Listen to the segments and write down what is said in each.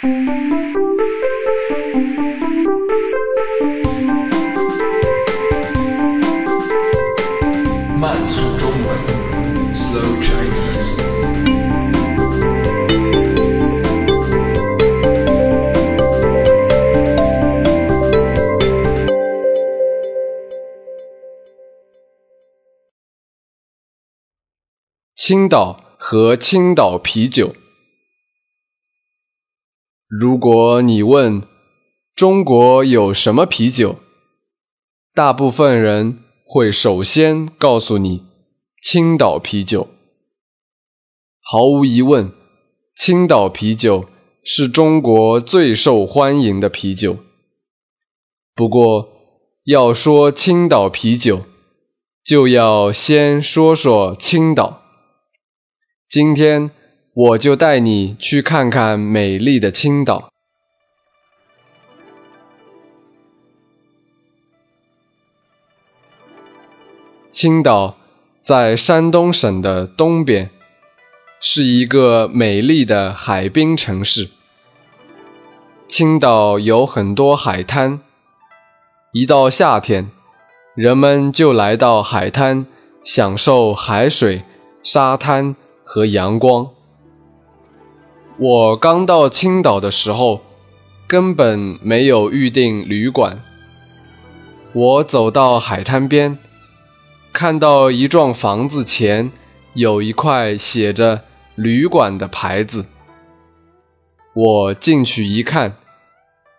慢速中文，Slow Chinese。青岛和青岛啤酒。如果你问中国有什么啤酒，大部分人会首先告诉你青岛啤酒。毫无疑问，青岛啤酒是中国最受欢迎的啤酒。不过，要说青岛啤酒，就要先说说青岛。今天我就带你去看看美丽的青岛。青岛在山东省的东边，是一个美丽的海滨城市。青岛有很多海滩，一到夏天，人们就来到海滩，享受海水、沙滩。和阳光。我刚到青岛的时候，根本没有预定旅馆。我走到海滩边，看到一幢房子前有一块写着“旅馆”的牌子。我进去一看，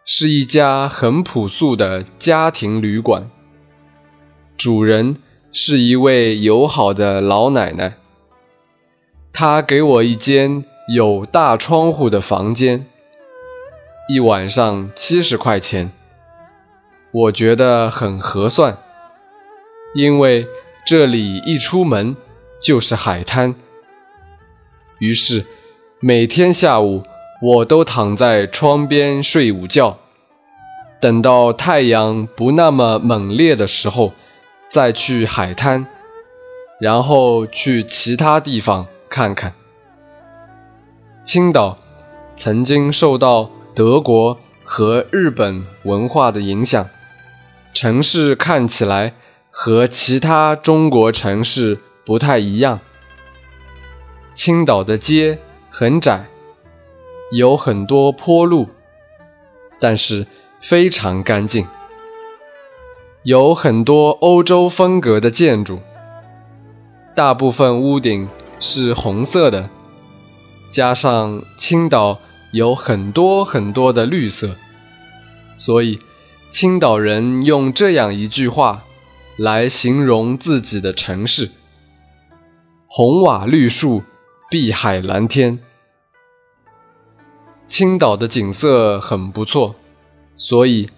是一家很朴素的家庭旅馆，主人是一位友好的老奶奶。她给我一间有大窗户的房间，一晚上七十块钱，我觉得很合算，因为这里一出门就是海滩。于是每天下午我都躺在窗边睡午觉，等到太阳不那么猛烈的时候，再去海滩，然后去其他地方。看看，青岛曾经受到德国和日本文化的影响，城市看起来和其他中国城市不太一样。青岛的街很窄，有很多坡路，但是非常干净，有很多欧洲风格的建筑，大部分屋顶。是红色的，加上青岛有很多很多的绿色，所以青岛人用这样一句话来形容自己的城市：红瓦绿树，碧海蓝天。青岛的景色很不错，所以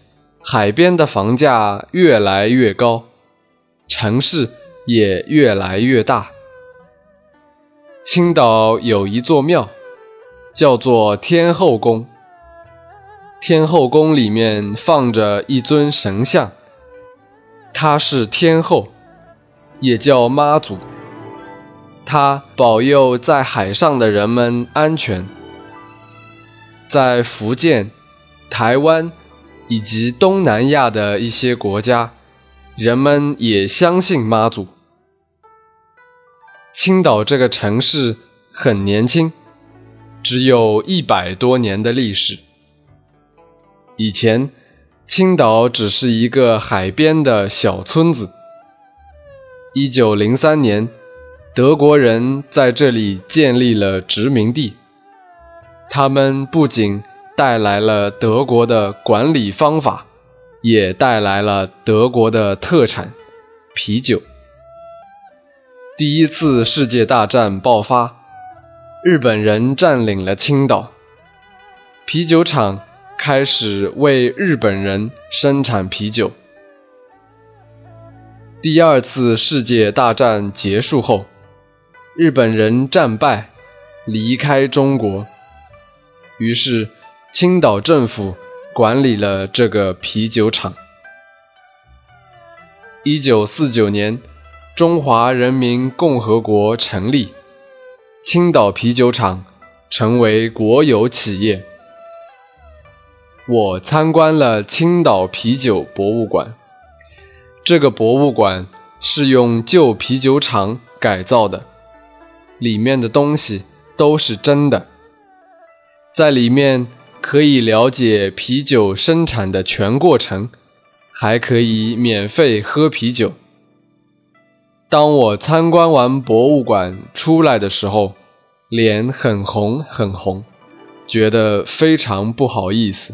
海边的房价越来越高，城市也越来越大。青岛有一座庙，叫做天后宫。天后宫里面放着一尊神像，她是天后，也叫妈祖。她保佑在海上的人们安全。在福建、台湾以及东南亚的一些国家，人们也相信妈祖。青岛这个城市很年轻，只有一百多年的历史。以前，青岛只是一个海边的小村子。一九零三年，德国人在这里建立了殖民地，他们不仅带来了德国的管理方法，也带来了德国的特产——啤酒。第一次世界大战爆发，日本人占领了青岛，啤酒厂开始为日本人生产啤酒。第二次世界大战结束后，日本人战败，离开中国，于是青岛政府管理了这个啤酒厂。一九四九年。中华人民共和国成立，青岛啤酒厂成为国有企业。我参观了青岛啤酒博物馆。这个博物馆是用旧啤酒厂改造的，里面的东西都是真的。在里面可以了解啤酒生产的全过程，还可以免费喝啤酒。当我参观完博物馆出来的时候，脸很红很红，觉得非常不好意思。